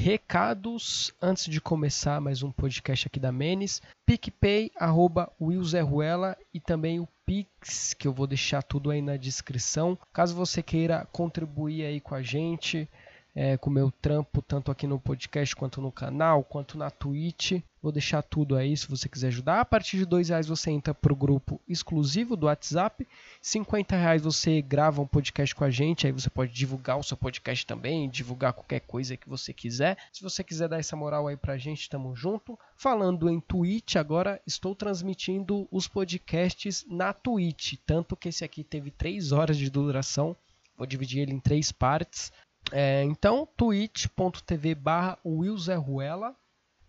recados antes de começar mais um podcast aqui da Menes. PicPay, arroba Ruela e também o Pix, que eu vou deixar tudo aí na descrição. Caso você queira contribuir aí com a gente, é, com o meu trampo, tanto aqui no podcast, quanto no canal, quanto na Twitch. Vou deixar tudo aí se você quiser ajudar. A partir de dois reais você entra para o grupo exclusivo do WhatsApp. 50 reais você grava um podcast com a gente. Aí você pode divulgar o seu podcast também, divulgar qualquer coisa que você quiser. Se você quiser dar essa moral aí pra gente, tamo junto. Falando em Twitch, agora estou transmitindo os podcasts na Twitch. Tanto que esse aqui teve 3 horas de duração. Vou dividir ele em três partes. É, então, twitch.tv barra Ruela.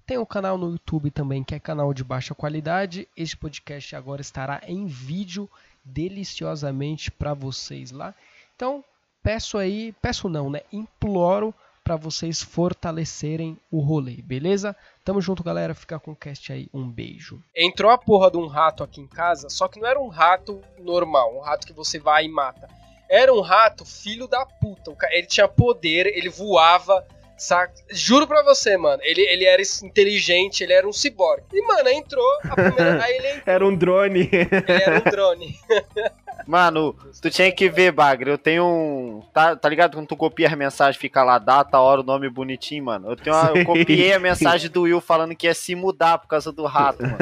Tem o um canal no YouTube também, que é canal de baixa qualidade. Este podcast agora estará em vídeo deliciosamente para vocês lá. Então, peço aí, peço não, né? Imploro para vocês fortalecerem o rolê, beleza? Tamo junto, galera. Fica com o cast aí. Um beijo. Entrou a porra de um rato aqui em casa, só que não era um rato normal, um rato que você vai e mata era um rato filho da puta. Ele tinha poder, ele voava. Saca? Juro pra você, mano. Ele, ele era inteligente, ele era um ciborgue. E, mano, entrou. Primeira, aí ele entrou. Era um drone. Ele era um drone. Mano, tu tinha que ver, Bagre. Eu tenho um. Tá, tá ligado? Quando tu copia as mensagens, fica lá, data, hora, o nome bonitinho, mano. Eu, tenho uma, eu copiei a mensagem do Will falando que ia se mudar por causa do rato, mano.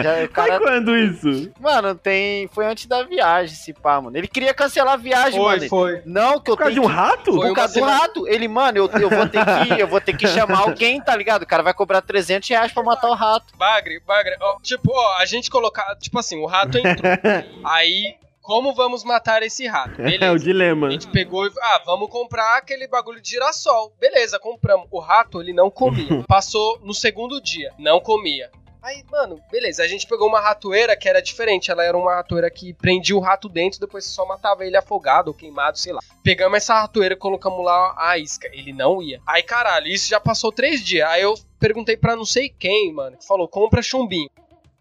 Já, cara... Foi quando isso? Mano, tem. Foi antes da viagem, esse pá, mano. Ele queria cancelar a viagem, foi, mano. Foi. Não, que eu por causa de um rato? Por causa do rato. Ele, mano, eu, eu vou ter que. Eu vou ter que chamar alguém, tá ligado? O cara vai cobrar 300 reais pra matar o rato. Bagre, Bagre, ó, tipo, ó, a gente colocar. Tipo assim, o rato entrou. aí como vamos matar esse rato? Beleza. É o dilema. A gente pegou e. Ah, vamos comprar aquele bagulho de girassol. Beleza, compramos. O rato, ele não comia. Passou no segundo dia, não comia. Aí, mano, beleza, a gente pegou uma ratoeira que era diferente. Ela era uma ratoeira que prendia o rato dentro, depois só matava ele afogado ou queimado, sei lá. Pegamos essa ratoeira e colocamos lá a isca. Ele não ia. Aí, caralho, isso já passou três dias. Aí eu perguntei pra não sei quem, mano, que falou: compra chumbinho.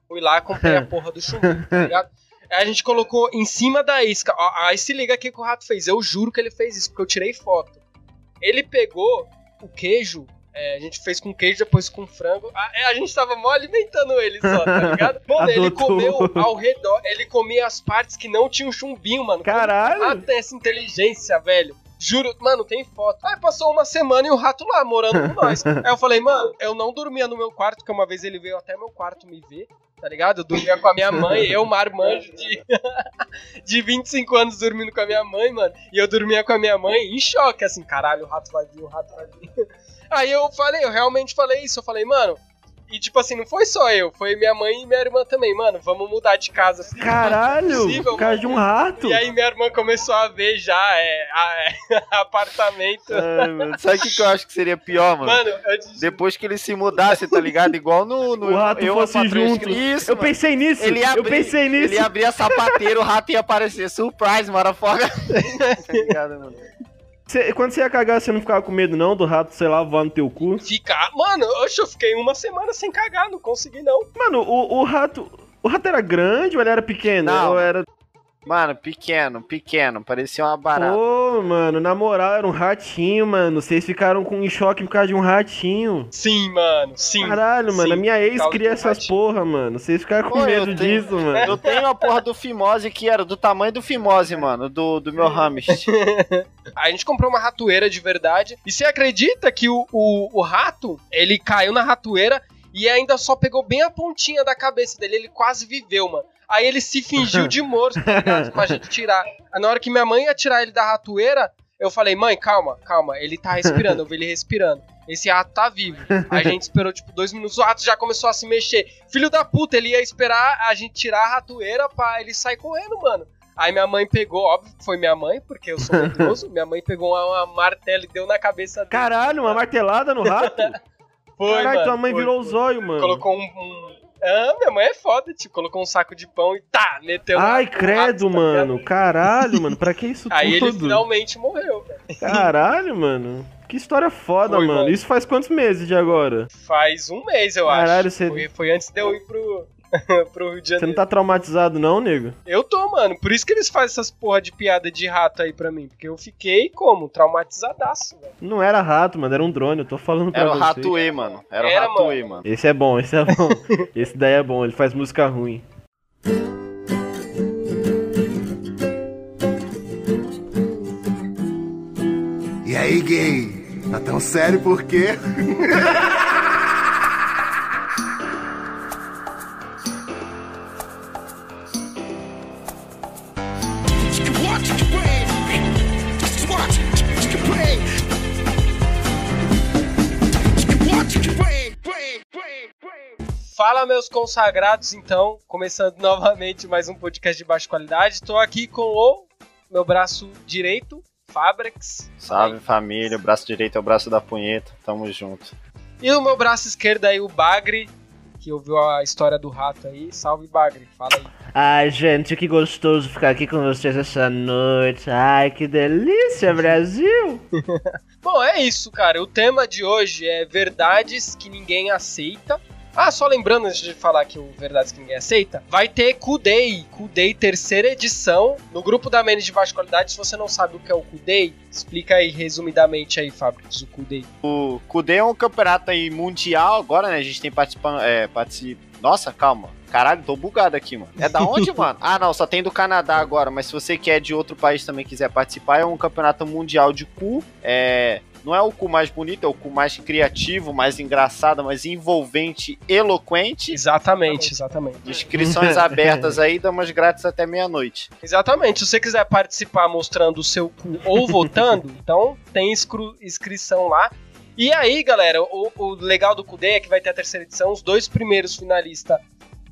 Fui lá, comprei a porra do chumbinho, tá ligado? A gente colocou em cima da isca. Aí se liga aqui que o rato fez. Eu juro que ele fez isso, porque eu tirei foto. Ele pegou o queijo. É, a gente fez com queijo, depois com frango. A, é, a gente tava mó alimentando ele só, tá ligado? Mano, ele comeu ao redor. Ele comia as partes que não tinham chumbinho, mano. Caralho! Ah, tem essa inteligência, velho. Juro, mano, tem foto. Aí passou uma semana e o rato lá, morando com nós. Aí eu falei, mano, eu não dormia no meu quarto, porque uma vez ele veio até meu quarto me ver tá ligado? Eu dormia com a minha mãe, eu, marmanjo de, de 25 anos dormindo com a minha mãe, mano. E eu dormia com a minha mãe em choque, assim, caralho, o rato vai vir, o rato vai vir. Aí eu falei, eu realmente falei isso, eu falei, mano, e, tipo assim, não foi só eu, foi minha mãe e minha irmã também. Mano, vamos mudar de casa. Assim, Caralho! Por causa de um rato! E aí minha irmã começou a ver já é, a, é, apartamento. Ai, Sabe o que, que, eu acho que seria pior, mano? Mano, disse... Depois que ele se mudasse, tá ligado? Igual no. no o rato eu, fosse junto. Isso, eu mano. pensei nisso. Ele abri, eu pensei nisso. Ele abria sapateiro, o rato ia aparecer. Surprise, motherfucker. tá ligado, mano? Cê, quando você ia cagar, você não ficava com medo, não, do rato, sei lá, voar no teu cu? Ficar. Mano, oxe, eu fiquei uma semana sem cagar, não consegui, não. Mano, o, o rato. O rato era grande ou ele era pequeno? Não. Ou era. Mano, pequeno, pequeno, parecia uma barata. Pô, mano, na moral, era um ratinho, mano. Vocês ficaram com um choque por causa de um ratinho. Sim, mano, sim. Caralho, sim, mano, a minha ex cria essas ratinho. porra, mano. Vocês ficaram com Pô, medo tenho, disso, mano. Eu tenho a porra do Fimose que era do tamanho do Fimose, mano, do, do meu hamster. a gente comprou uma ratoeira de verdade. E você acredita que o, o, o rato, ele caiu na ratoeira e ainda só pegou bem a pontinha da cabeça dele. Ele quase viveu, mano. Aí ele se fingiu de morto, tá ligado? Pra gente tirar. Aí na hora que minha mãe ia tirar ele da ratoeira, eu falei, mãe, calma, calma. Ele tá respirando, eu vi ele respirando. Esse rato tá vivo. Aí a gente esperou, tipo, dois minutos, o rato já começou a se mexer. Filho da puta, ele ia esperar a gente tirar a ratoeira pra ele sair correndo, mano. Aí minha mãe pegou, óbvio que foi minha mãe, porque eu sou medroso. minha mãe pegou uma, uma martela e deu na cabeça dele. Caralho, uma martelada no rato? foi, Caralho, mano, tua mãe foi, virou o zóio, mano. Colocou um, um ah, minha mãe é foda, tipo, colocou um saco de pão e tá, meteu Ai, credo, rato, mano. Tá Caralho, mano. Pra que isso Aí tudo? Aí ele finalmente morreu, velho. Caralho, mano. Que história foda, foi, mano. mano. Isso faz quantos meses de agora? Faz um mês, eu Caralho, acho. Você... Foi, foi antes de eu ir pro. pro Rio de Você não Janeiro. tá traumatizado não, nego? Eu tô, mano. Por isso que eles fazem essas porra de piada de rato aí pra mim. Porque eu fiquei como? Traumatizadaço, velho. Não era rato, mano, era um drone, eu tô falando pra Era o você. Ratuê, mano. Era, Era, o Ratuê, mano. Esse é bom, esse é bom. esse daí é bom, ele faz música ruim. E aí, gay? Tá tão sério por quê? consagrados, então. Começando novamente mais um podcast de baixa qualidade. Tô aqui com o meu braço direito, Fabrex. Salve família, o braço direito é o braço da punheta, tamo junto. E o meu braço esquerdo aí, o Bagre, que ouviu a história do rato aí. Salve, Bagre. Fala aí. Ai, gente, que gostoso ficar aqui com vocês essa noite. Ai, que delícia, Brasil! Bom, é isso, cara. O tema de hoje é verdades que ninguém aceita. Ah, só lembrando antes de falar que o Verdades que Ninguém Aceita, vai ter Kudei, Kudei terceira edição, no grupo da Menes de Baixa Qualidade. Se você não sabe o que é o Kudei, explica aí resumidamente aí, Fabrício, o Kudei. O Kudê é um campeonato aí mundial agora, né? A gente tem participando. É, participa... Nossa, calma. Caralho, tô bugado aqui, mano. É da onde, mano? Ah, não, só tem do Canadá agora, mas se você quer de outro país também quiser participar, é um campeonato mundial de cu. É. Não é o cu mais bonito, é o cu mais criativo, mais engraçado, mais envolvente, eloquente. Exatamente, exatamente. Inscrições abertas aí, damas grátis até meia-noite. Exatamente. Se você quiser participar mostrando o seu cu ou votando, então tem inscrição lá. E aí, galera, o, o legal do Kudei é que vai ter a terceira edição. Os dois primeiros finalistas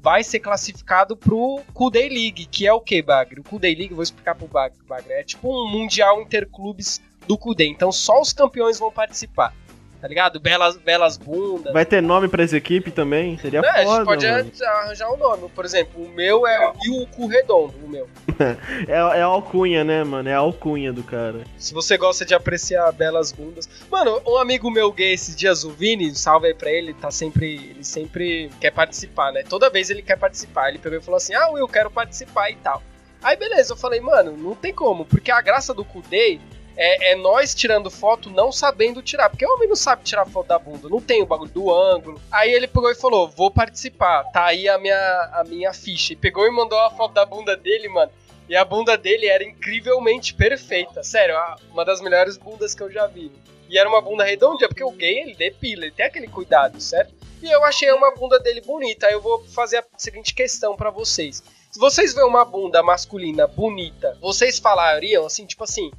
vai ser classificado pro Kudei League, que é o que, Bagre? O Kudei League, vou explicar pro Bag- Bagre, é tipo um mundial interclubes do Kudei. Então só os campeões vão participar. Tá ligado? Belas, belas bundas. Vai ter nome pra essa equipe também? Seria a foda, gente pode mano. arranjar um nome. Por exemplo, o meu é o Cu Redondo, o meu. É, é a alcunha, né, mano? É a alcunha do cara. Se você gosta de apreciar belas bundas. Mano, um amigo meu gay esses dias, o Vini, salve aí pra ele, tá sempre. Ele sempre quer participar, né? Toda vez ele quer participar. Ele pegou e falou assim: Ah, Will, eu quero participar e tal. Aí beleza, eu falei, mano, não tem como, porque a graça do Kudei é, é nós tirando foto não sabendo tirar. Porque o homem não sabe tirar foto da bunda, não tem o bagulho do ângulo. Aí ele pegou e falou: vou participar, tá aí a minha, a minha ficha. E pegou e mandou a foto da bunda dele, mano. E a bunda dele era incrivelmente perfeita. Sério, uma das melhores bundas que eu já vi. E era uma bunda redondinha, porque o gay, ele depila, ele tem aquele cuidado, certo? E eu achei uma bunda dele bonita. Aí eu vou fazer a seguinte questão pra vocês. Se vocês verem uma bunda masculina bonita, vocês falariam assim, tipo assim...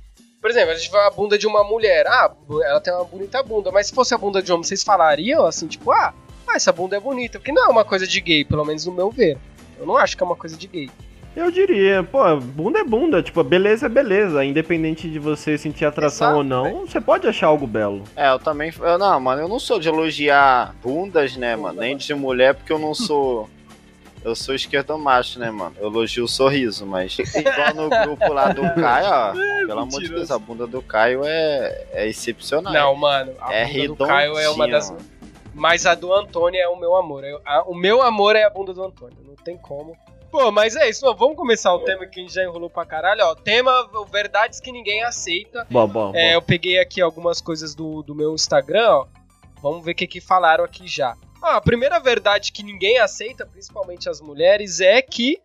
Por exemplo, a gente vê uma bunda de uma mulher. Ah, ela tem uma bonita bunda. Mas se fosse a bunda de homem, vocês falariam assim, tipo... Ah, ah, essa bunda é bonita. Porque não é uma coisa de gay, pelo menos no meu ver. Eu não acho que é uma coisa de gay. Eu diria, pô, bunda é bunda, tipo, beleza é beleza, independente de você sentir atração Exato, ou não, você pode achar algo belo. É, eu também. Eu, não, mano, eu não sou de elogiar bundas, né, mano? Nem de mulher, porque eu não sou. Eu sou esquerdo macho, né, mano? Eu elogio o sorriso, mas igual no grupo lá do Caio, ó. Pelo amor de. Deus, a bunda do Caio é, é excepcional. Não, mano, a É bunda do Caio é uma das. mano. Mas a do Antônio é o meu amor. Eu- a- o meu amor é a bunda do Antônio. Não tem como. Pô, mas é isso. mano. Vamos começar o tema que a gente já enrolou pra caralho. Ó, tema verdades que ninguém aceita. Bom, bom, bom. É, eu peguei aqui algumas coisas do, do meu Instagram, ó. Vamos ver o que, que falaram aqui já. Ah, a primeira verdade que ninguém aceita, principalmente as mulheres, é que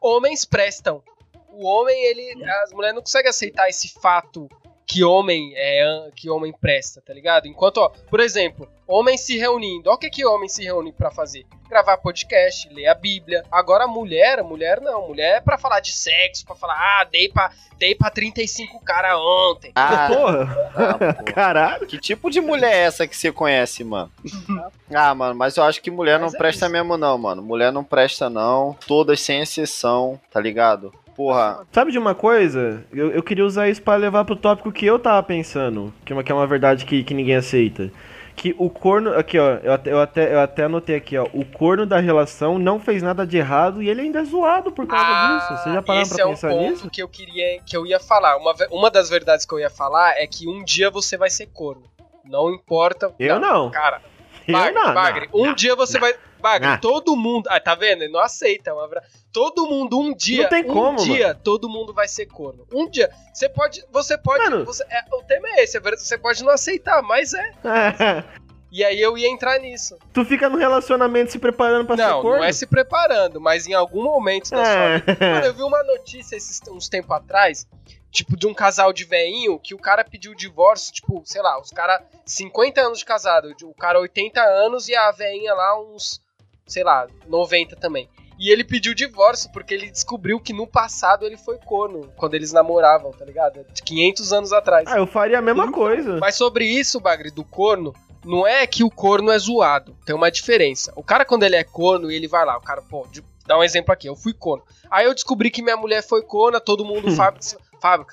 homens prestam. O homem, ele. As mulheres não conseguem aceitar esse fato que homem é que homem presta, tá ligado? Enquanto, ó, por exemplo, homens se reunindo. Olha o que que homem se reúne pra fazer. Gravar podcast, ler a Bíblia. Agora mulher, mulher não. Mulher é pra falar de sexo, pra falar, ah, dei pra, dei pra 35 cara ontem. Ah, Porra, ah, pô. caralho. Que tipo de mulher é essa que você conhece, mano? ah, mano, mas eu acho que mulher Mas não é presta isso. mesmo, não, mano. Mulher não presta, não. Todas sem exceção, tá ligado? Porra, Sabe de uma coisa? Eu, eu queria usar isso pra levar pro tópico que eu tava pensando, que é uma, que é uma verdade que, que ninguém aceita. Que o corno. Aqui, ó, eu até, eu, até, eu até anotei aqui, ó. O corno da relação não fez nada de errado e ele ainda é zoado por causa disso. Vocês já pararam esse pra é um pensar ponto nisso? que eu queria que eu ia falar. Uma, uma das verdades que eu ia falar é que um dia você vai ser corno. Não importa. Eu não. Cara, Eu Bagre, não. Bagre, não, um não. dia você vai. Bagre, Ah. todo mundo. Ah, tá vendo? Ele não aceita. é uma Todo mundo, um dia. Não tem um como, dia, todo mundo vai ser corno. Um dia. Você pode. Você pode. Mano. você- é, o tema é esse, é verdade, você pode não aceitar, mas é. E aí eu ia entrar nisso. tu fica no relacionamento se preparando pra ser corno? não é se preparando, mas em algum momento da sua vida. É. Mano, eu vi uma notícia esses, uns tempos atrás, tipo, de um casal de veinho que o cara pediu divórcio, tipo, sei lá, os caras 50 anos de casado, o cara 80 anos e a veinha lá uns, sei lá, 90 também. E ele pediu divórcio porque ele descobriu que no passado ele foi corno, quando eles namoravam, tá ligado? De 500 anos atrás. Ah, eu faria a mesma coisa. Mas sobre isso, Bagre, do corno, não é que o corno é zoado. Tem uma diferença. O cara, quando ele é corno e ele vai lá, o cara, pô, de- dá um exemplo aqui, eu fui corno. Aí eu descobri que minha mulher foi corna, todo mundo, Fabrix,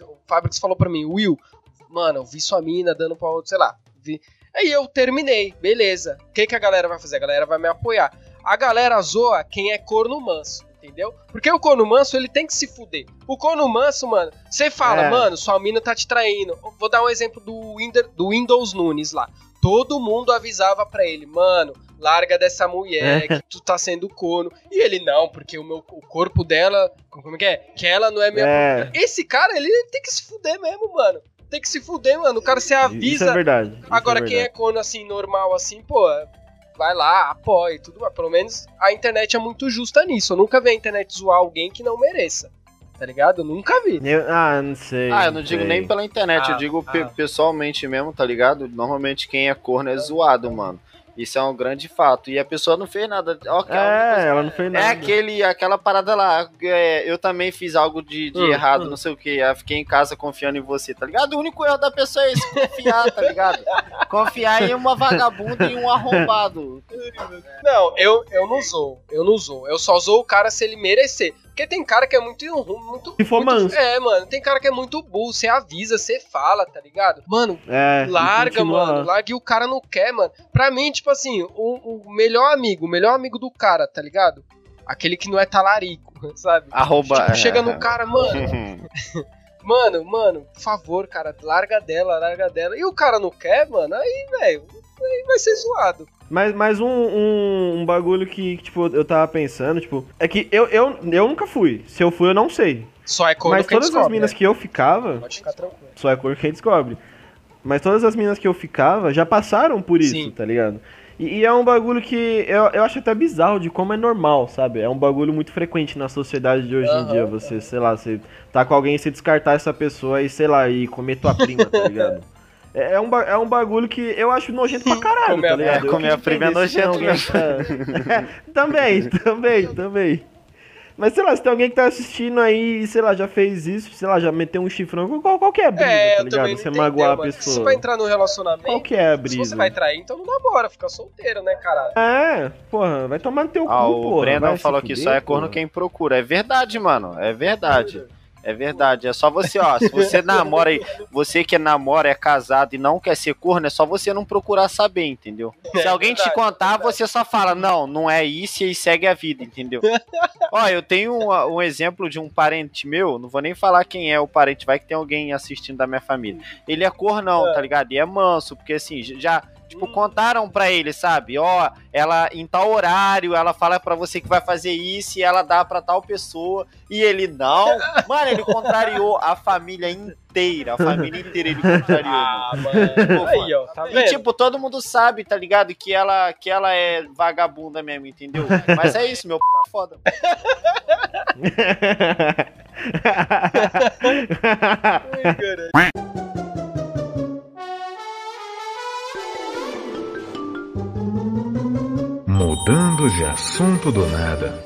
o Fabrix falou pra mim, Will, mano, eu vi sua mina dando pra outro, sei lá. Vi. Aí eu terminei, beleza. O que, que a galera vai fazer? A galera vai me apoiar. A galera zoa quem é corno manso. Entendeu? Porque o corno manso, ele tem que se fuder. O corno manso, mano, você fala, É. mano, sua mina tá te traindo. Vou dar um exemplo do, Winder- do Windows Nunes lá. Todo mundo avisava pra ele, mano, larga dessa mulher, que tu tá sendo corno. E ele, não, porque o, meu, o corpo dela, como é que é? Que ela não é minha É. Esse cara, ele tem que se fuder mesmo, mano. Tem que se fuder, mano. O cara se Isso é avisa. verdade. isso Agora, é quem é verdade. corno assim, normal, assim, pô, vai lá, apoia e tudo mais. Pelo menos a internet é muito justa nisso. Eu nunca vi a internet zoar alguém que não mereça. Tá ligado? Eu nunca vi. Eu- ah, não sei. Ah, eu não digo sei. nem pela internet, Ah, eu digo pe- ah. pessoalmente mesmo, tá ligado? Normalmente quem é corno é zoado, mano. Isso é um grande fato. E a pessoa não fez nada. Ok, a única coisa- É, ela não fez nada. É aquele, aquela parada lá. é, eu também fiz algo de, de Hum, errado, hum. não sei o que. Eu fiquei em casa confiando em você, tá ligado? O único erro da pessoa é esse, confiar, tá ligado? Confiar em uma vagabunda e um arrombado. Não, eu, eu não zoo. Eu não zoo. Eu só zoo o cara se ele merecer. Porque tem cara que é muito. muito Se for muito- manso. É, mano. Tem cara que é muito burro. Você avisa, você fala, tá ligado? Mano, É, Larga, mano. Larga e o cara não quer, mano. Pra mim, tipo assim, o, o melhor amigo, o melhor amigo do cara, tá ligado? Aquele que não é talarico, sabe? Arroba. Tipo, chega no é. cara, mano, mano, mano, por favor, cara, larga dela, larga dela. E o cara não quer, mano, aí, velho, aí vai ser zoado. Mas, mas um, um, um bagulho que, tipo, eu tava pensando, tipo, é que eu, eu, eu nunca fui. Se eu fui, eu não sei. Só é corno mas todas as minas né? que eu ficava, Pode ficar tranquilo. só é cor quem descobre. Mas todas as minas que eu ficava já passaram por isso, Sim. tá ligado? E, e é um bagulho que eu, eu acho até bizarro de como é normal, sabe? É um bagulho muito frequente na sociedade de hoje em Aham, dia. Você, sei lá, você tá com alguém e você descartar essa pessoa e, sei lá, e comer tua prima, tá ligado? É, é um, é um bagulho que eu acho nojento pra caralho, Comer tá a- ligado? é, comer a queria prima é se tem nojento tá- também, também, também. Mas sei lá, se tem alguém que tá assistindo aí e, sei lá, já fez isso, sei lá, já meteu um chifrão, qual, qual que é a brisa, É, tá ligado? Você entendeu, magoar a mano. Se pessoa. você vai entrar no relacionamento, Qual que é a se brisa? você vai trair, então não namora, fica solteiro, né, caralho? É, porra, vai tomar no teu Ah, cu, o porra. Se falou que só é corno porra. quem procura. É verdade, mano. É verdade. É verdade. É só você, ó. Se você namora aí, você que namora, é casado e não quer ser corno, é só você não procurar saber, entendeu? Se É alguém te verdade, contar, é verdade. você só fala, não, não é isso e aí segue a vida, entendeu? ó, eu tenho um, um exemplo de um parente meu, não vou nem falar quem é o parente, vai que tem alguém assistindo da minha família. Ele é cornão, É. tá ligado? E é manso, porque assim, já. Tipo, contaram pra ele, sabe? Ó, ela em tal horário, ela fala pra você que vai fazer isso e ela dá pra tal pessoa. E ele não. Mano, ele contrariou a família inteira. A família inteira ele contrariou. Ah, mano. mano. Aí, ó, tá E tipo, todo mundo sabe, tá ligado? Que ela, que ela é vagabunda mesmo, entendeu? Mas é isso, meu p é foda. Ai, caralho. Mudando de assunto do nada.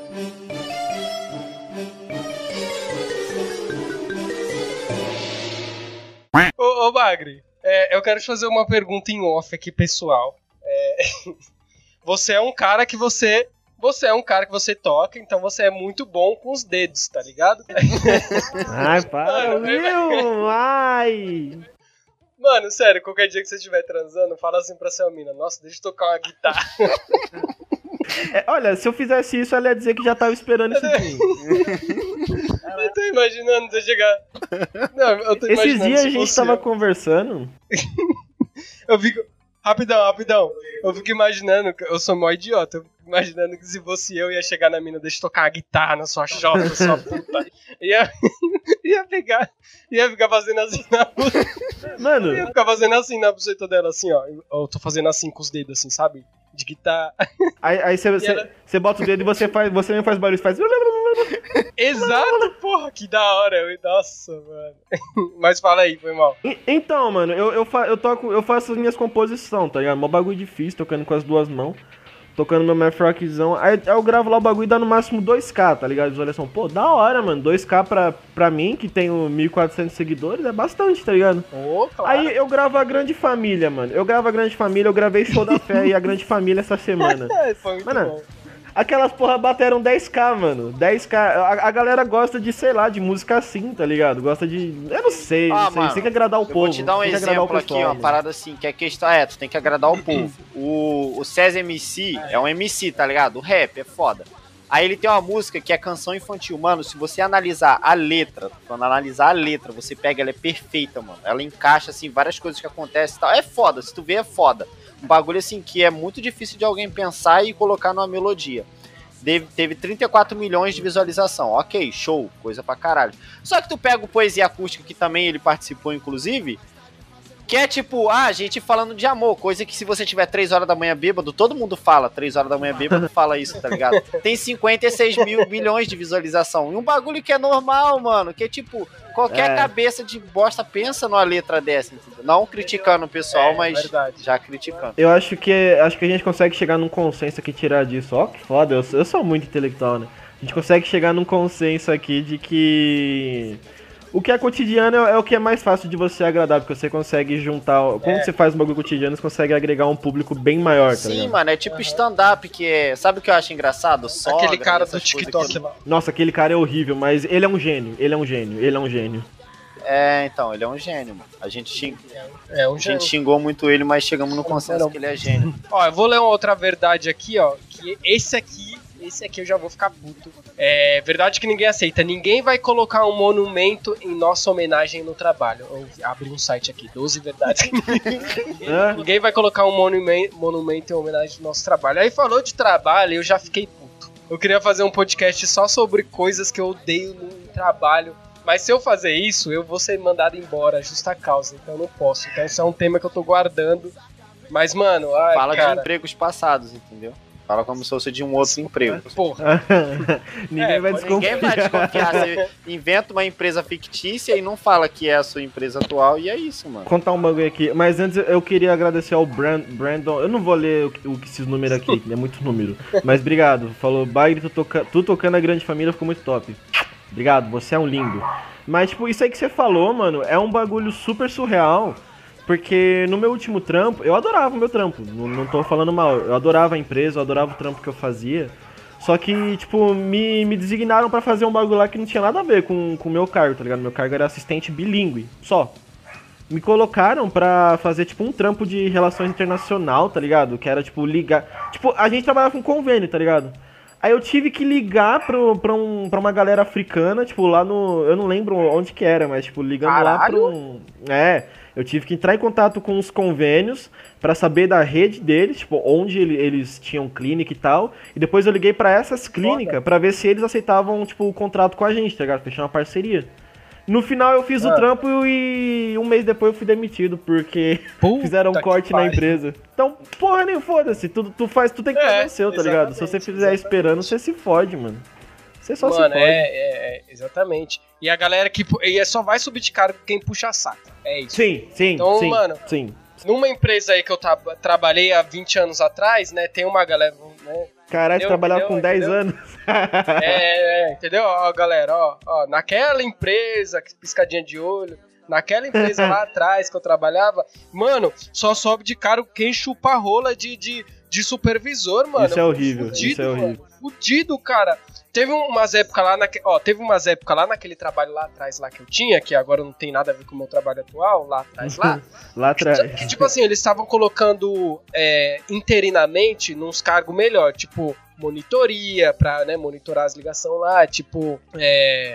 Ô, ô Bagre, é, eu quero te fazer uma pergunta em off aqui, pessoal. É, você é um cara que você. Você é um cara que você toca, então você é muito bom com os dedos, tá ligado? Ai, para, Mano, Will! Ai! Mano, sério, qualquer dia que você estiver transando, fala assim pra sua mina, nossa, deixa eu tocar uma guitarra. É, olha, se eu fizesse isso, ela ia dizer que já tava esperando isso mim. eu tô imaginando você chegar. Não, eu tô Esses dias a gente fosse tava conversando. Eu fico. Rapidão, rapidão. Eu fico imaginando. que Eu sou mó idiota. Eu fico imaginando que se fosse eu, ia chegar na mina, deixa eu tocar a guitarra na sua chota, sua puta. Ia, ia pegar, ia ficar fazendo assim na. Mano, Ia ficar fazendo assim na buceta dela, assim, ó. Eu tô fazendo assim com os dedos, assim, sabe? De guitarra. aí, você, bota o dedo e você faz. Você mesmo faz barulho, faz. Exato, porra, que da hora. Eu- Nossa, mano. Mas fala aí, foi mal. Então, mano, eu, eu, fa- eu, toco, eu faço as minhas composições, tá ligado? Mó bagulho difícil, tocando com as duas mãos. Tocando meu math rockzão. Aí, eu gravo lá o bagulho e dá no máximo 2k, tá ligado? Visualização. Pô, da hora, mano. 2k pra, pra mim, que tenho 1.400 seguidores, é bastante, tá ligado? Ô, claro. Aí eu gravo a Grande Família, mano. Eu gravo a Grande Família, eu gravei Show da Fé e a Grande Família essa semana. É, foi muito Mano, bom. Aquelas porra bateram 10k, mano. 10k. A, a galera gosta de, sei lá, de música assim, tá ligado? Gosta de. Eu não sei, Ah, não sei. mano, tem que agradar o povo. vou te dar um exemplo aqui, pessoal, ó, uma parada assim, que a questão é, tu tem que agradar o povo. O, o César MC é um MC, tá ligado? O rap é foda. Aí ele tem uma música que é canção infantil. Mano, se você analisar a letra, quando analisar a letra, você pega, ela é perfeita, mano. Ela encaixa, assim, várias coisas que acontecem e tal. É foda, se tu vê, é foda. Um bagulho, assim, que é muito difícil de alguém pensar e colocar numa melodia. Teve, teve 34 milhões de visualização. Ok, show, coisa pra caralho. Só que tu pega o Poesia Acústica, que também ele participou, inclusive, que é tipo, ah, a gente falando de amor, coisa que se você tiver 3 horas da manhã bêbado, todo mundo fala, 3 horas da manhã bêbado fala isso, tá ligado? Tem 56 mil milhões de visualização. E um bagulho que é normal, mano, que é tipo, qualquer É. cabeça de bosta pensa numa letra dessa, entendeu? Não criticando o pessoal, É, mas verdade. já criticando. Eu acho que acho que a gente consegue chegar num consenso aqui tirar disso. Ó, que foda, eu, eu sou muito intelectual, né? A gente consegue chegar num consenso aqui de que o que é cotidiano é, é o que é mais fácil de você agradar, porque você consegue juntar. Quando É. você faz um bagulho cotidiano, você consegue agregar um público bem maior, tá Sim, ligado? mano, é tipo stand-up, que é. Sabe o que eu acho engraçado? Sogra, Aquele cara do TikTok que-. Nossa, aquele cara é horrível, mas ele é um gênio, ele é um gênio, ele é um gênio. É, então, ele é um gênio, mano. A gente, xing- É um a gente xingou muito ele, mas chegamos no consenso que ele é gênio. Ó, eu vou ler uma outra verdade aqui, ó. Que esse aqui, esse aqui eu já vou ficar puto. É verdade que ninguém aceita. Ninguém vai colocar um monumento em nossa homenagem no trabalho. Eu abri um site aqui, 12 verdades. Ninguém vai colocar um monumento, monumento em homenagem ao nosso trabalho. Aí falou de trabalho, eu já fiquei puto. Eu queria fazer um podcast só sobre coisas que eu odeio no trabalho. Mas se eu fazer isso, eu vou ser mandado embora, justa causa. Então eu não posso. Então esse é um tema que eu tô guardando. Mas, mano, ai, Fala de cara. empregos passados, entendeu? Fala como se fosse de um outro emprego. Porra, Ninguém É, vai desconfiar. Ninguém vai desconfiar. Você inventa uma empresa fictícia e não fala que é a sua empresa atual, e é isso, mano. Contar um bagulho aqui, mas antes eu queria agradecer ao Brand, Brandon. Eu não vou ler o, que- o esses números aqui, que é muito número. Mas obrigado. Falou, Bagre, tu, toca, tu tocando a grande família ficou muito top. Obrigado, você é um lindo. Mas, tipo, isso aí que você falou, mano, é um bagulho super surreal. Porque no meu último trampo, eu adorava o meu trampo, não, não tô falando mal. Eu adorava a empresa, eu adorava o trampo que eu fazia. Só que, tipo, me, me designaram pra fazer um bagulho lá que não tinha nada a ver com o meu cargo, tá ligado? Meu cargo era assistente bilíngue, só. Me colocaram pra fazer, tipo, um trampo de relações internacional, tá ligado? Que era, tipo, ligar. Tipo, a gente trabalhava com convênio, tá ligado? Aí eu tive que ligar pro, pra, um, pra uma galera africana, tipo, lá no. Eu não lembro onde que era, mas, tipo, ligando lá Caralho! pro. um- É, eu tive que entrar em contato com os convênios pra saber da rede deles, tipo, onde ele- eles tinham clínica e tal. E depois eu liguei pra essas clínicas pra ver se eles aceitavam, tipo, o contrato com a gente, tá ligado? Fechar uma parceria. No final eu fiz o Ah. trampo e um mês depois eu fui demitido, porque Puta fizeram um corte na empresa. Então, porra, nem foda-se. Tu, tu faz, tu tem que É, fazer o seu, tá ligado? Se você exatamente, fizer esperando, você se fode, mano. Você só se Mano, fode. é, é, é, exatamente. E a galera que. E é só vai subir de cara quem puxa saco. É isso. Sim, sim, Então, sim, mano, sim. Numa empresa aí que eu tra- trabalhei há 20 anos atrás, né? Tem uma galera. Né, Caralho, trabalhava com Entendeu? 10 Entendeu? anos. é, é, entendeu? Ó, galera, ó, ó, naquela empresa, que piscadinha de olho, naquela empresa lá atrás que eu trabalhava, mano, só sobe de cara quem chupa a rola de, de, de supervisor, mano. Isso é horrível, Fudido, isso é horrível. Mano, fudido, cara. Teve umas épocas lá, naque... ó, teve umas épocas lá naquele trabalho lá atrás lá que eu tinha, que agora não tem nada a ver com o meu trabalho atual, lá atrás lá. Lá atrás. Que, tipo assim, eles estavam colocando é, interinamente nos cargos melhor, tipo monitoria, pra né, monitorar as ligações lá, tipo. É,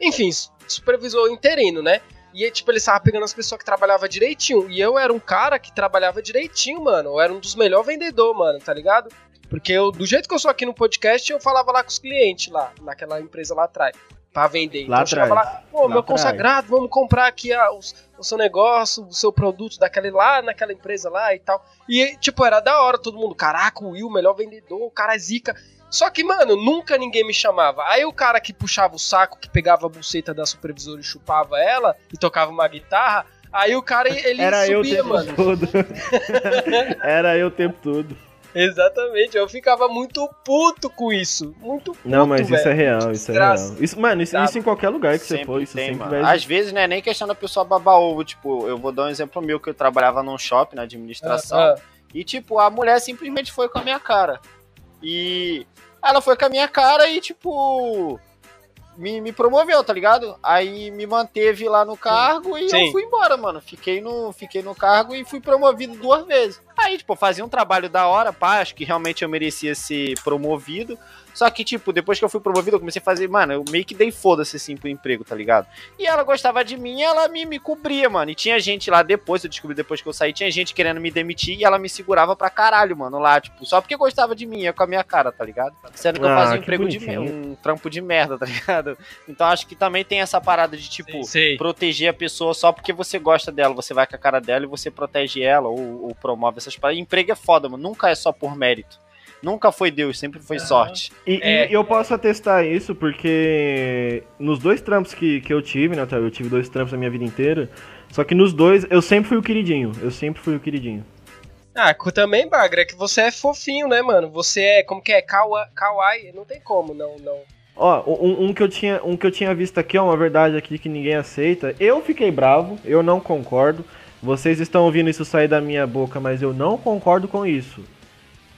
enfim, supervisor interino, né? E tipo, eles estavam pegando as pessoas que trabalhavam direitinho. E eu era um cara que trabalhava direitinho, mano. Eu era um dos melhores vendedores, mano, tá ligado? Porque eu, do jeito que eu sou aqui no podcast, eu falava lá com os clientes lá, naquela empresa lá atrás, pra vender. Lá então atrás. lá, pô, Lá meu atrás. consagrado, vamos comprar aqui a- os- o seu negócio, o seu produto daquele lá, naquela empresa lá e tal. E, tipo, era da hora, todo mundo, caraca, o Will, melhor vendedor, o cara é zica. Só que, mano, nunca ninguém me chamava. Aí o cara que puxava o saco, que pegava a buceta da supervisora e chupava ela, e tocava uma guitarra, aí o cara, ele Era eu o subia, tempo mano. todo. Era eu o tempo todo. Exatamente, eu ficava muito puto com isso. Muito puto, Não, mas isso é real, isso é real. Isso, mano, isso, isso em qualquer lugar que você Sempre for, isso tem, sempre mano. vai. Às vezes não é nem questão da pessoa babar ovo. Tipo, eu vou dar um exemplo meu que eu trabalhava num shopping na administração. Ah, E, tipo, a mulher simplesmente foi com a minha cara. E ela foi com a minha cara e, tipo, me, me promoveu, tá ligado? Aí me manteve lá no cargo e Sim. eu fui embora, mano. Fiquei no, fiquei no cargo e fui promovido duas vezes. Aí, tipo, fazia um trabalho da hora, pá, acho que realmente eu merecia ser promovido. Só que, tipo, depois que eu fui promovido, eu comecei a fazer, mano, eu meio que dei foda-se assim pro emprego, tá ligado? E ela gostava de mim e ela me, me cobria, mano. E tinha gente lá depois, eu descobri depois que eu saí, tinha gente querendo me demitir e ela me segurava pra caralho, mano, lá, tipo, só porque gostava de mim, ia com a minha cara, tá ligado? Sendo que eu Ah, fazia um emprego de bonitinho. merda, um trampo de merda, tá ligado? Então acho que também tem essa parada de, tipo, Sim, sei. proteger a pessoa só porque você gosta dela, você vai com a cara dela e você protege ela ou, ou promove essas paradas. Emprego é foda, mano, nunca é só por mérito. Nunca foi Deus, sempre foi sorte. E, É. e eu posso atestar isso porque nos dois trampos que, que eu tive, né? Eu tive dois trampos na minha vida inteira. Só que nos dois eu sempre fui o queridinho. Eu sempre fui o queridinho. Ah, também, Bagra, é que você é fofinho, né, mano? Você é, como que é? Kawa- Kawaii? Não tem como, não, não. Ó, um, um que eu tinha, um que eu tinha visto aqui, ó, uma verdade aqui que ninguém aceita. Eu fiquei bravo, eu não concordo. Vocês estão ouvindo isso sair da minha boca, mas eu não concordo com isso.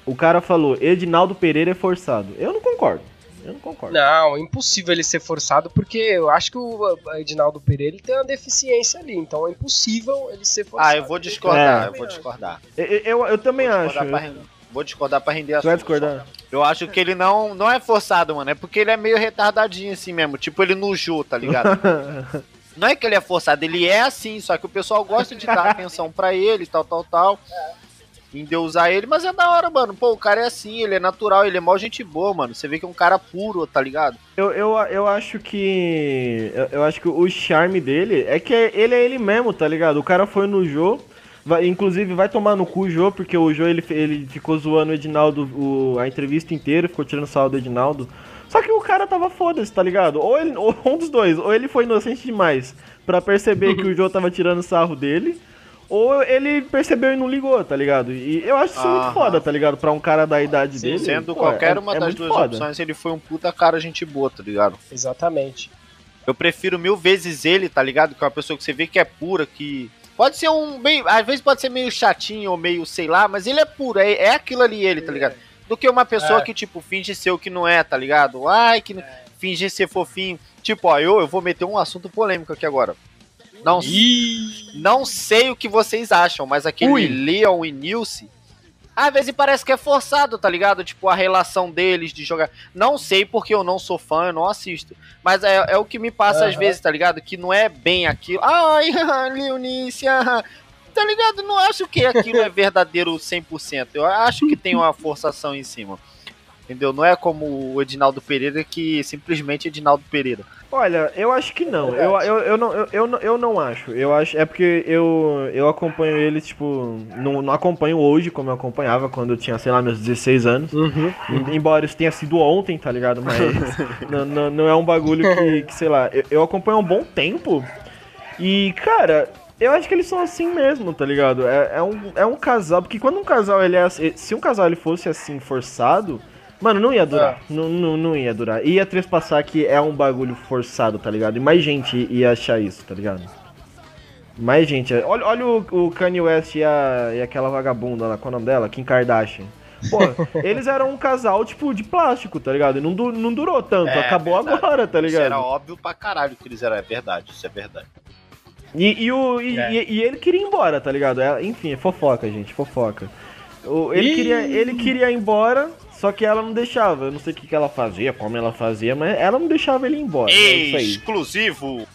O cara falou, Edinaldo Pereira é forçado. Eu não concordo. Eu não concordo. Não, é impossível ele ser forçado, porque eu acho que o Edinaldo Pereira ele tem uma deficiência ali, então é impossível ele ser forçado. Ah, eu vou discordar, É. eu vou discordar. Eu, eu, eu também Vou acho. pra Vou discordar pra render a Você vai discordar? Eu acho que ele não, não é forçado, mano. É porque ele é meio retardadinho assim mesmo. Tipo, ele no Ju, tá ligado? Não é que ele é forçado, ele é assim, só que o pessoal gosta de dar atenção pra ele, tal, tal, tal. Endeusar ele, mas é da hora, mano. Pô, o cara é assim, ele é natural, ele é mó gente boa, mano. Você vê que é um cara puro, tá ligado? Eu, eu, eu acho que. Eu, eu acho que o charme dele é que ele é ele mesmo, tá ligado? O cara foi no Jô. Vai, inclusive vai tomar no cu o Jô, porque o Jô ele, ele ficou zoando o Edinaldo o- a entrevista inteira, ficou tirando sal do Edinaldo. Só que o cara tava foda-se, tá ligado? Ou, ele, ou um dos dois, ou ele foi inocente demais pra perceber que o Jô tava tirando sarro dele, ou ele percebeu e não ligou, tá ligado? E eu acho isso muito foda, tá ligado? Pra um cara da idade dele. Sendo pô, qualquer é- uma é das muito duas foda. opções, ele foi um puta cara gente boa, tá ligado? Exatamente. Eu prefiro mil vezes ele, tá ligado? Que é uma pessoa que você vê que é pura, que. Pode ser um. Bem, às vezes pode ser meio chatinho ou meio, sei lá, mas ele é puro, é, é aquilo ali ele, tá ligado? Do que uma pessoa É. que, tipo, finge ser o que não é, tá ligado? Ai, que. Fingir ser fofinho. Tipo, ó, eu, eu vou meter um assunto polêmico aqui agora. Não, não sei o que vocês acham, mas aquele Ui. Leon e Nilce. Às vezes parece que é forçado, tá ligado? Tipo, a relação deles de jogar. Não sei porque eu não sou fã, eu não assisto. Mas é, é o que me passa às Aham. vezes, tá ligado? Que não é bem aquilo. Ai, Leonice, ah, tá ligado? Não acho que aquilo é verdadeiro 100%. Eu acho que tem uma forçação em cima. Entendeu? Não é como o Edinaldo Pereira, que simplesmente é Edinaldo Pereira. Olha, eu acho que não. Eu, eu, eu, não, eu, eu, não- eu não acho. Eu acho. É porque eu, eu acompanho ele, tipo. Não, não acompanho hoje como eu acompanhava quando eu tinha, sei lá, meus 16 anos. Em- Embora isso tenha sido ontem, tá ligado? Mas não, não, não é um bagulho que, que, sei lá, eu, eu acompanho há um bom tempo. E, cara, eu acho que eles são assim mesmo, tá ligado? É, é, um, é um casal. Porque quando um casal ele é assim, Se um casal ele fosse assim, forçado. Mano, não ia durar. Não, não, não ia durar. Ia trespassar que é um bagulho forçado, tá ligado? E mais gente ia achar isso, tá ligado? Mais gente. Olha, olha o, o Kanye West e, a, e aquela vagabunda lá, qual é o nome dela? Kim Kardashian. Pô, eles eram um casal, tipo, de plástico, tá ligado? E não, du- não durou tanto, É, acabou verdade. agora, tá Isso ligado? era óbvio pra caralho que eles eram. É verdade, isso é verdade. E, e o, e, É. e- e ele queria ir embora, tá ligado? É, enfim, é fofoca, gente, fofoca. O- ele, Ih! queria, ele queria ir embora, só que ela não deixava. Eu não sei o que, que ela fazia, como ela fazia, mas ela não deixava ele ir embora. É isso aí. Exclusivo!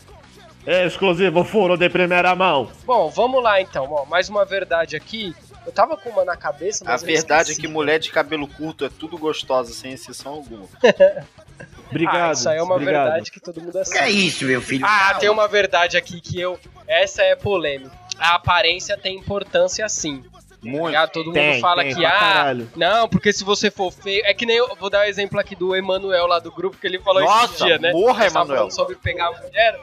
É exclusivo, furo de primeira mão. Bom, vamos lá então. Ó, mais uma verdade aqui. Eu tava com uma na cabeça, A mas eu verdade é que mulher de cabelo curto é tudo gostosa, sem exceção alguma. Obrigado. Ah, isso aí é uma obrigado. verdade que todo mundo aceita. isso, meu filho? Ah, tem uma verdade aqui que eu. Essa é polêmica. A aparência tem importância sim. Muito. Ligado? Todo mundo Tem, fala tem, que, ah, não, porque se você for feio. É que nem eu vou dar um exemplo aqui do Emanuel lá do grupo, que ele falou esse Nossa, dia, né? morra, Emanuel. sobre pegar a mulher.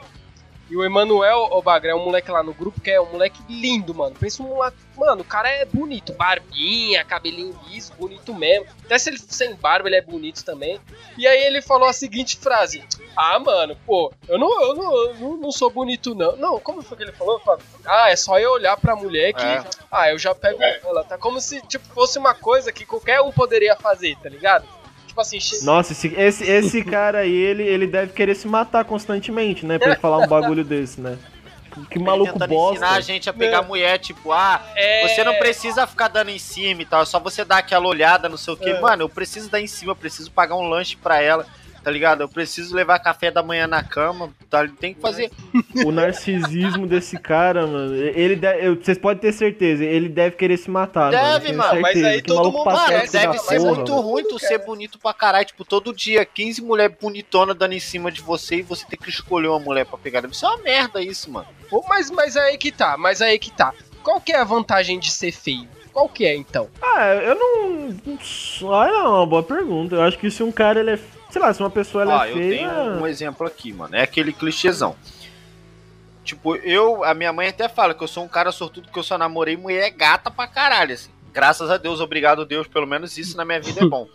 E o Emanuel, Bagre, é um moleque lá no grupo que é um moleque lindo, mano. Pensa um moleque. Mano, o cara é bonito. Barbinha, cabelinho liso, bonito mesmo. Até se ele sem barba, ele é bonito também. E aí ele falou a seguinte frase: Ah, mano, pô, eu não, eu não, eu não, não sou bonito, não. Não, como foi que ele falou? Ah, é só eu olhar pra mulher que. É. Ah, eu já pego ela. Tá como se, tipo, fosse uma coisa que qualquer um poderia fazer, tá ligado? Tipo assim, Nossa, esse, esse, esse cara aí, ele, ele deve querer se matar constantemente, né? Pra ele falar um bagulho desse, né? Que maluco tentando bosta. ensinar a gente a pegar Não. mulher, tipo, ah, é... você não precisa ficar dando em cima e tal, é só você dar aquela olhada, não sei o que. É. Mano, eu preciso dar em cima, eu preciso pagar um lanche pra ela, tá ligado? Eu preciso levar café da manhã na cama, tá? Tem que fazer. O narcisismo desse cara, mano. Ele deve, vocês podem ter certeza, ele deve querer se matar, Deve, mano. mano, mas aí todo mundo- Mano, deve ser porra, muito mano. ruim tu Cara. ser bonito pra caralho. Tipo, todo dia 15 mulheres bonitonas dando em cima de você e você ter que escolher uma mulher pra pegar. Deve ser uma merda isso, mano. Pô, Mas, mas aí que tá, mas aí que tá. Qual que é a vantagem de ser feio? Qual que é, então? Ah, eu não. não s- Olha, é uma boa pergunta. Eu acho que se um cara ele é. Sei lá, se uma pessoa ela Ó, é eu feia. tenho um exemplo aqui, mano. É aquele clichêzão. Tipo, eu, a minha mãe até fala que eu sou um cara sortudo que eu só namorei mulher gata pra caralho, assim. Graças a Deus, obrigado Deus, pelo menos isso na minha vida é bom.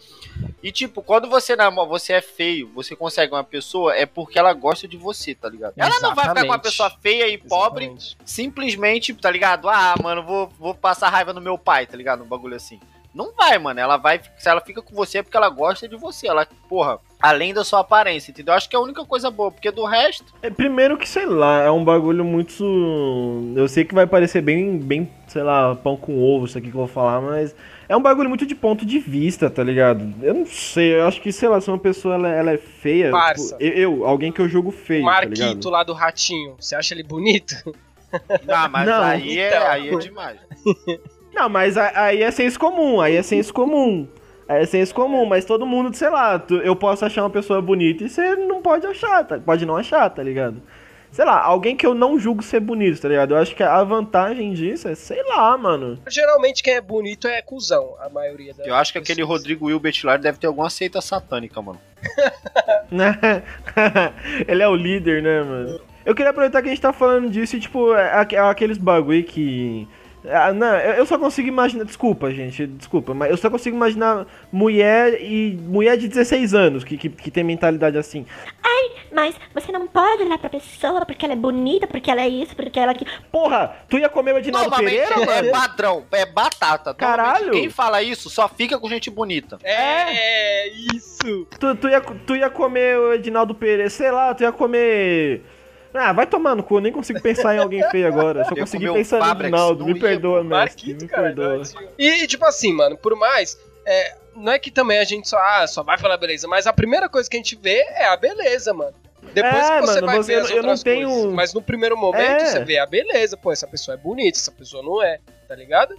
E tipo, quando você namora, você é feio, você consegue uma pessoa, é porque ela gosta de você, tá ligado? Ela não vai ficar com uma Exatamente. pessoa feia e pobre Exatamente. simplesmente, tá ligado? Ah, mano, vou, vou passar raiva no meu pai, tá ligado? Um bagulho assim. Não vai, mano. Ela vai. Se ela fica com você é porque ela gosta de você. Ela, porra, além da sua aparência, entendeu? Acho que é a única coisa boa, porque do resto. É, primeiro que, sei lá, é um bagulho muito. Eu sei que vai parecer bem, bem, sei lá, pão com ovo isso aqui que eu vou falar, mas é um bagulho muito de ponto de vista, tá ligado? Eu não sei, eu acho que, sei lá, se uma pessoa ela, ela é feia. Parça. tipo, eu, eu, alguém que eu jogo feio, O tá Marquito ligado? lá do Ratinho, você acha ele bonito? Ah, mas Não, aí, é, então. aí é demais. Não, mas aí é senso comum, aí é senso comum. Aí é senso comum, mas todo mundo, sei lá, eu posso achar uma pessoa bonita e você não pode achar, tá? pode não achar, tá ligado? Sei lá, alguém que eu não julgo ser bonito, tá ligado? Eu acho que a vantagem disso é, sei lá, mano. Geralmente quem é bonito é cuzão, a maioria das Eu acho que aquele pessoas. Rodrigo Hilbert lá deve ter alguma seita satânica, mano. Né? Ele é o líder, né, mano? Eu queria aproveitar que a gente tá falando disso e, tipo, é é aqueles bagulho que. Ah, não, eu eu só consigo imaginar. Desculpa, gente, desculpa, mas eu só consigo imaginar mulher e. mulher de 16 anos que, que, que tem mentalidade assim. Mas você não pode olhar pra pessoa porque ela é bonita, porque ela é isso, porque ela é aquilo. Porra, tu ia comer o Edinaldo Pereira, é mano? padrão, é batata. Caralho. Quem fala isso só fica com gente bonita. É, isso! Tu, tu, ia, tu ia comer o Edinaldo Pereira, sei lá, tu ia comer. Ah, vai tomar no cu, eu nem consigo pensar em alguém feio agora. Eu só Eu consegui um pensar no Fabrex, Edinaldo. não Me perdoa, mestre. Me cara. perdoa. Ratinho. E, tipo assim, mano, por mais. é, não é que também a gente só, ah, só vai pela beleza, mas a primeira coisa que a gente vê é a beleza, mano. Depois É, que você mano, vai você- ver as eu não outras tenho- coisas. Mas no primeiro momento É. você vê a beleza. Pô, essa pessoa é bonita, essa pessoa não é, tá ligado?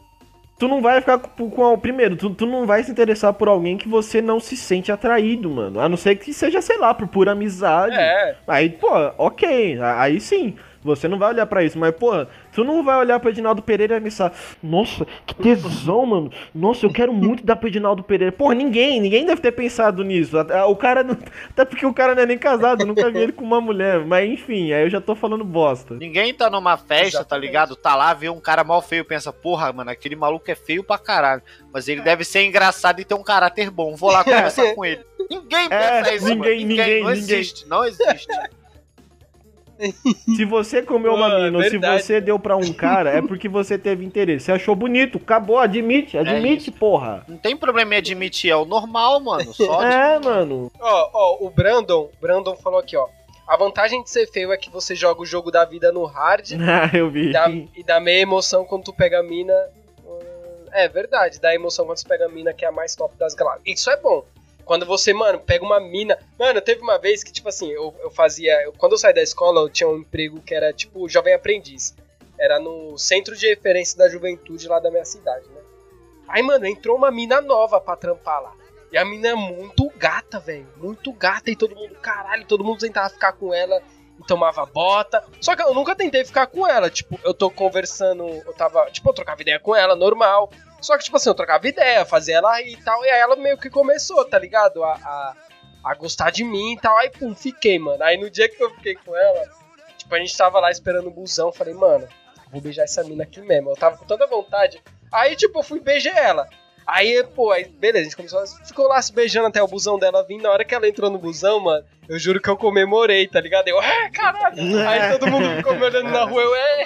Tu não vai ficar com, com primeiro, tu, tu não vai se interessar por alguém que você não se sente atraído, mano. A não ser que seja, sei lá, por pura amizade. É. Aí, pô, ok, aí sim. Você não vai olhar pra isso, mas, pô, tu não vai olhar pro Edinaldo Pereira e pensar, nossa, que tesão, mano. Nossa, eu quero muito dar pro Edinaldo Pereira. Porra, ninguém, ninguém deve ter pensado nisso. O cara não, até porque o cara não é nem casado, nunca vi ele com uma mulher. Mas enfim, aí eu já tô falando bosta. Ninguém tá numa festa, tá Exatamente. ligado? Tá lá, vê um cara mal feio, pensa, porra, mano, aquele maluco é feio pra caralho. Mas ele deve ser engraçado e ter um caráter bom. Vou lá conversar com ele. Ninguém pensa É, isso, ninguém, mano. ninguém, não ninguém. existe, não existe. Se você comeu uma Pô, é mina ou se você deu pra um cara, é porque você teve interesse. Você achou bonito, acabou, admite, admite, porra. Não tem problema em admitir, é o normal, mano. Só de- É, mano. Ó, ó, o Brandon, Brandon falou aqui, ó. A vantagem de ser feio é que você joga o jogo da vida no hard Ah, eu vi. e dá, e dá meia emoção quando tu pega a mina. É verdade, dá emoção quando tu pega a mina que é a mais top das galáxias. Isso é bom. Quando você, mano, pega uma mina. Mano, teve uma vez que, tipo assim, eu, eu fazia. eu- quando eu saí da escola, eu tinha um emprego que era, tipo, jovem aprendiz. Era no centro de referência da juventude lá da minha cidade, né? Aí, mano, entrou uma mina nova pra trampar lá. E a mina é muito gata, velho. Muito gata. E todo mundo, caralho, todo mundo tentava ficar com ela e tomava bota. Só que eu nunca tentei ficar com ela. Tipo, eu tô conversando, eu tava. Tipo, eu trocava ideia com ela, normal. Só que, tipo assim, eu trocava ideia, fazia ela e tal. E aí ela meio que começou, tá ligado? A, a, a gostar de mim e tal. Aí, pum, fiquei, mano. Aí no dia que eu fiquei com ela, tipo, a gente tava lá esperando o busão. Falei, mano, vou beijar essa mina aqui mesmo. Eu tava com tanta vontade. Aí, tipo, eu fui beijar ela. Aí, pô, aí, beleza, a gente começou, ficou lá se beijando até o busão dela vir. Na hora que ela entrou no busão, mano, eu juro que eu comemorei, tá ligado? Eu, é, caralho! Aí todo mundo ficou me olhando na rua, eu, é,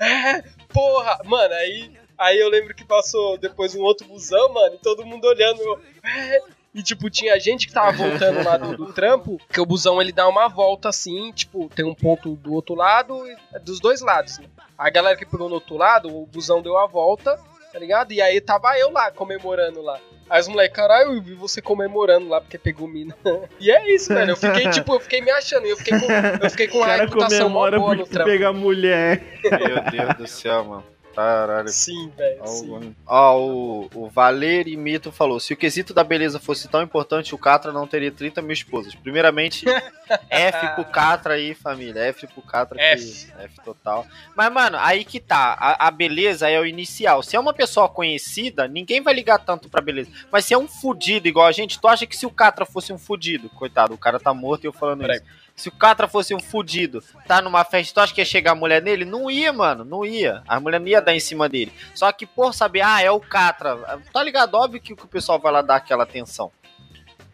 é, porra! Mano, aí, aí eu lembro que passou depois um outro busão, mano, e todo mundo olhando, é. E, tipo, tinha gente que tava voltando lá do, do trampo, que o busão ele dá uma volta assim, tipo, tem um ponto do outro lado, e- dos dois lados, né? A galera que pegou no outro lado, o busão deu a volta, tá ligado? E aí tava eu lá, comemorando lá. Aí os moleques, caralho, eu vi você comemorando lá porque pegou mina. e é isso, velho. Eu fiquei, tipo, eu fiquei me achando. Eu fiquei com, eu fiquei com cara reputação mó comemora boa no trampo. pega mulher. Meu Deus do céu, mano. Caralho. Sim, velho. Ó, o- Ó, o, o Valeri Mito falou: se o quesito da beleza fosse tão importante, o Catra não teria 30 mil esposas. Primeiramente, F pro Catra aí, família. F pro Catra que- F. F total. Mas, mano, aí que tá. A, a beleza é o inicial. Se é uma pessoa conhecida, ninguém vai ligar tanto pra beleza. Mas se é um fudido igual a gente, tu acha que se o Catra fosse um fudido, coitado, o cara tá morto e eu falando Peraí. isso. Se o Catra fosse um fudido, tá numa festa, tu acha que ia chegar a mulher nele? Não ia, mano, não ia. A mulher não ia dar em cima dele. Só que por saber, ah, é o Catra, tá ligado? Óbvio que, que o pessoal vai lá dar aquela atenção.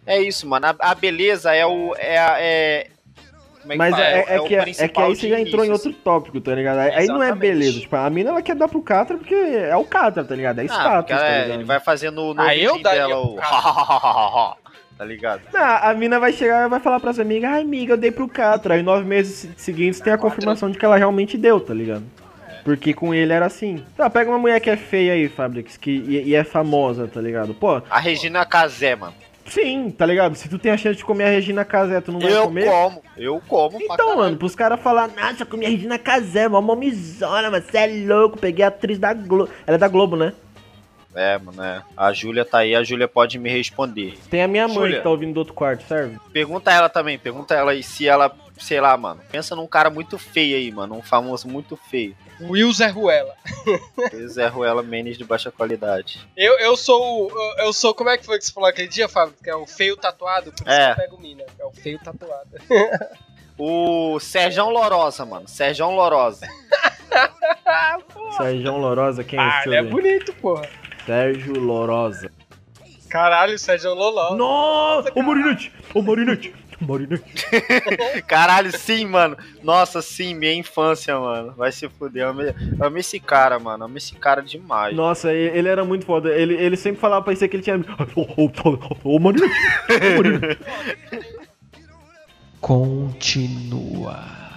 É isso, mano. A, a beleza é o. É, a- é, como é que Mas fala? é, é o que, é principal que aí você já entrou em outro tópico, tá ligado? Aí, aí não é beleza. Tipo, a mina ela quer dar pro Catra porque é o Catra, tá ligado? É Ah, status, ela- tá é, ligado? ele vai fazendo no Ah, eu daria dela o. tá ligado? Não, a mina vai chegar e vai falar pras amigas, ai amiga, eu dei pro Catra. Aí nove meses se- seguintes tem a confirmação de que ela realmente deu, tá ligado? Porque com ele era assim. Tá, pega uma mulher que é feia aí, Fabrix, que, e, e é famosa, tá ligado? Pô, A Regina Casé, mano. sim, tá ligado? Se tu tem a chance de comer a Regina Casé, tu não vai Eu comer. como, eu como. Então, mano, pros caras falar, nossa, eu comi a Regina Casé, mó momizona, mas você é louco, peguei a atriz da Globo. Ela é da Globo, né? É, mano, é. A Júlia tá aí, a Júlia pode me responder. Tem a minha mãe que tá ouvindo do outro quarto, serve? Pergunta ela também, pergunta ela aí se ela, sei lá, mano. Pensa num cara muito feio aí, mano. Um famoso muito feio. Will Zé Ruela. Zé Ruela Menes de baixa qualidade. Eu, eu sou. o- Eu, eu sou. Como é que foi que você falou aquele dia, Fábio? Que é o feio tatuado? Por isso É. que eu pego mina. É o feio tatuado. O Serjão Lorosa, mano. Serjão Lorosa. Sérgio Lorosa, quem é Ah, esse? ele é bonito, porra. Sérgio Lorosa. Caralho, Sérgio Loló. Nossa! Ô Marinete! Ô Marinete! Marinete! Caralho, sim, mano. Nossa, sim, minha infância, mano. Vai se fuder. Eu amei, eu amei esse cara, mano. Eu amei esse cara demais. Nossa, ele, ele era muito foda. Ele, ele sempre falava, parecia que ele tinha. Ô, ô, ô, ô Marinete! Ô Marinete! Continua.